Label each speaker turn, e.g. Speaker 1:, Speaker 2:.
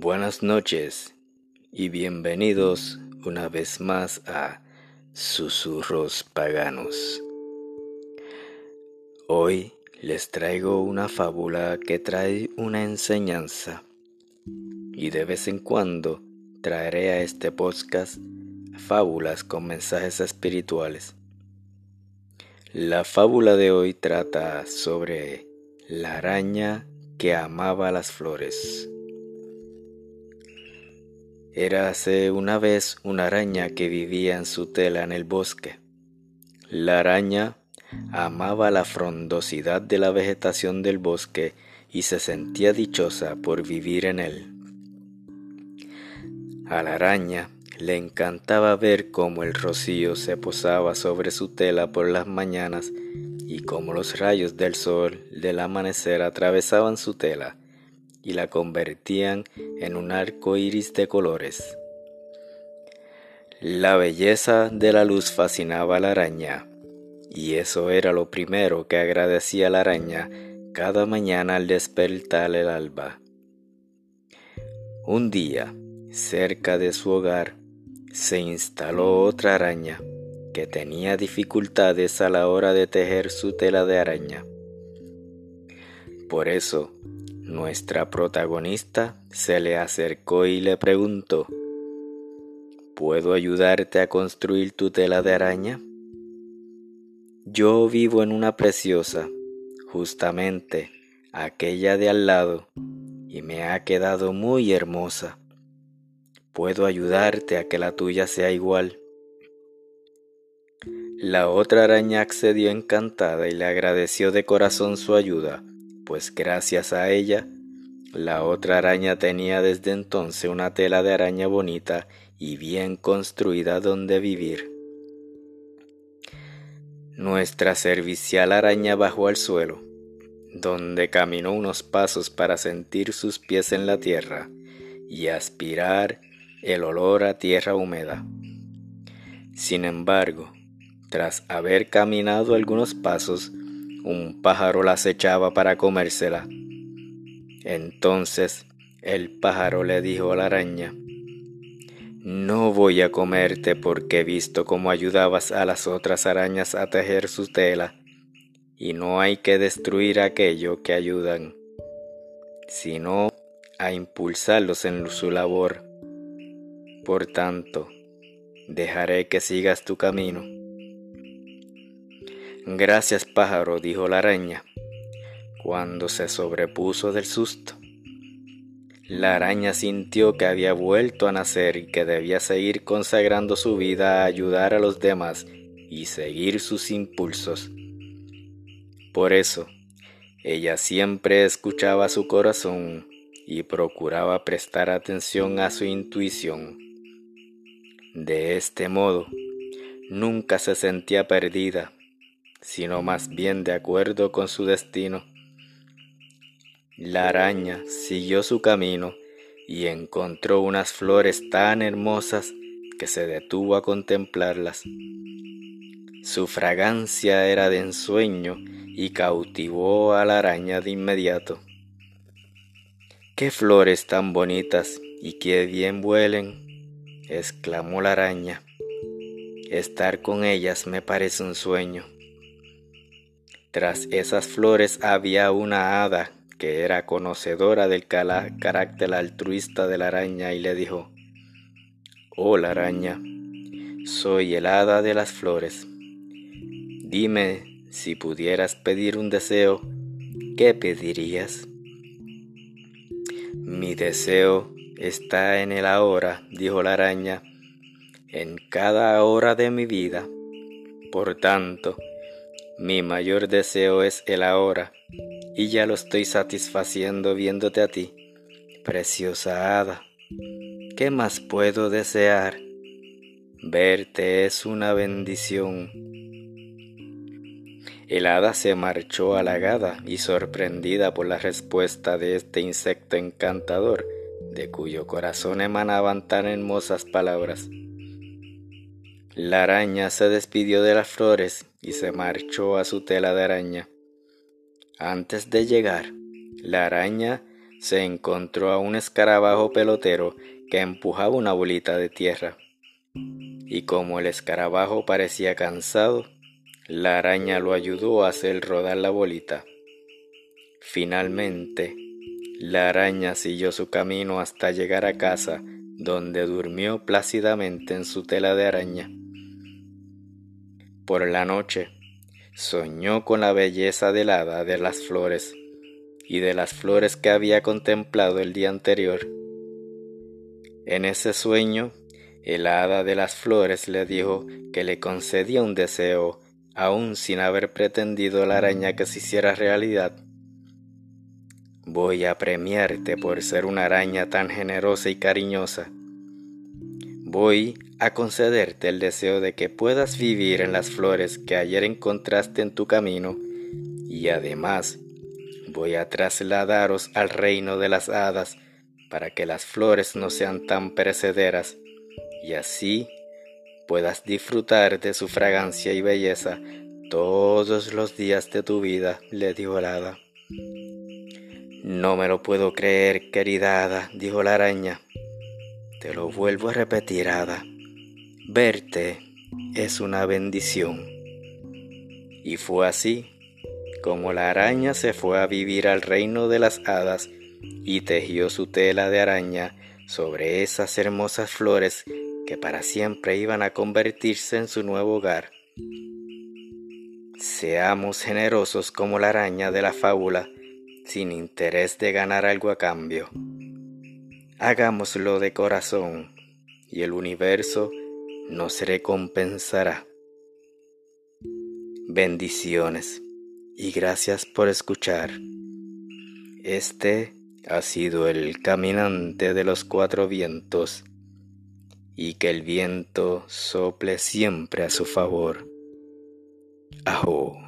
Speaker 1: Buenas noches y bienvenidos una vez más a Susurros Paganos. Hoy les traigo una fábula que trae una enseñanza y de vez en cuando traeré a este podcast fábulas con mensajes espirituales. La fábula de hoy trata sobre la araña que amaba las flores. Érase una vez una araña que vivía en su tela en el bosque. La araña amaba la frondosidad de la vegetación del bosque y se sentía dichosa por vivir en él. A la araña le encantaba ver cómo el rocío se posaba sobre su tela por las mañanas y cómo los rayos del sol del amanecer atravesaban su tela y la convertían en un arco iris de colores. La belleza de la luz fascinaba a la araña, y eso era lo primero que agradecía la araña cada mañana al despertar el alba. Un día, cerca de su hogar, se instaló otra araña que tenía dificultades a la hora de tejer su tela de araña. Por eso, nuestra protagonista se le acercó y le preguntó, ¿Puedo ayudarte a construir tu tela de araña? Yo vivo en una preciosa, justamente aquella de al lado, y me ha quedado muy hermosa. Puedo ayudarte a que la tuya sea igual. La otra araña accedió encantada y le agradeció de corazón su ayuda, pues gracias a ella, la otra araña tenía desde entonces una tela de araña bonita y bien construida donde vivir. Nuestra servicial araña bajó al suelo, donde caminó unos pasos para sentir sus pies en la tierra y aspirar el olor a tierra húmeda. Sin embargo, tras haber caminado algunos pasos, un pájaro la acechaba para comérsela. Entonces el pájaro le dijo a la araña, No voy a comerte porque he visto cómo ayudabas a las otras arañas a tejer su tela, y no hay que destruir aquello que ayudan, sino a impulsarlos en su labor. Por tanto, dejaré que sigas tu camino. Gracias pájaro, dijo la araña, cuando se sobrepuso del susto. La araña sintió que había vuelto a nacer y que debía seguir consagrando su vida a ayudar a los demás y seguir sus impulsos. Por eso, ella siempre escuchaba su corazón y procuraba prestar atención a su intuición. De este modo, nunca se sentía perdida sino más bien de acuerdo con su destino. La araña siguió su camino y encontró unas flores tan hermosas que se detuvo a contemplarlas. Su fragancia era de ensueño y cautivó a la araña de inmediato. ¡Qué flores tan bonitas y qué bien huelen! exclamó la araña. Estar con ellas me parece un sueño. Tras esas flores había una hada que era conocedora del carácter altruista de la araña y le dijo, Hola araña, soy el hada de las flores. Dime si pudieras pedir un deseo, ¿qué pedirías? Mi deseo está en el ahora, dijo la araña, en cada hora de mi vida. Por tanto, mi mayor deseo es el ahora, y ya lo estoy satisfaciendo viéndote a ti, preciosa hada. ¿Qué más puedo desear? Verte es una bendición. El hada se marchó halagada y sorprendida por la respuesta de este insecto encantador, de cuyo corazón emanaban tan hermosas palabras. La araña se despidió de las flores y se marchó a su tela de araña. Antes de llegar, la araña se encontró a un escarabajo pelotero que empujaba una bolita de tierra. Y como el escarabajo parecía cansado, la araña lo ayudó a hacer rodar la bolita. Finalmente, la araña siguió su camino hasta llegar a casa, donde durmió plácidamente en su tela de araña. Por la noche, soñó con la belleza del hada de las flores y de las flores que había contemplado el día anterior. En ese sueño, el hada de las flores le dijo que le concedía un deseo, aun sin haber pretendido la araña que se hiciera realidad. Voy a premiarte por ser una araña tan generosa y cariñosa. Voy a concederte el deseo de que puedas vivir en las flores que ayer encontraste en tu camino y además voy a trasladaros al reino de las hadas para que las flores no sean tan perecederas y así puedas disfrutar de su fragancia y belleza todos los días de tu vida, le dijo el hada. No me lo puedo creer, querida hada, dijo la araña. Te lo vuelvo a repetir, hada. Verte es una bendición. Y fue así como la araña se fue a vivir al reino de las hadas y tejió su tela de araña sobre esas hermosas flores que para siempre iban a convertirse en su nuevo hogar. Seamos generosos como la araña de la fábula sin interés de ganar algo a cambio. Hagámoslo de corazón y el universo nos recompensará. Bendiciones y gracias por escuchar. Este ha sido el caminante de los cuatro vientos y que el viento sople siempre a su favor. Ajo.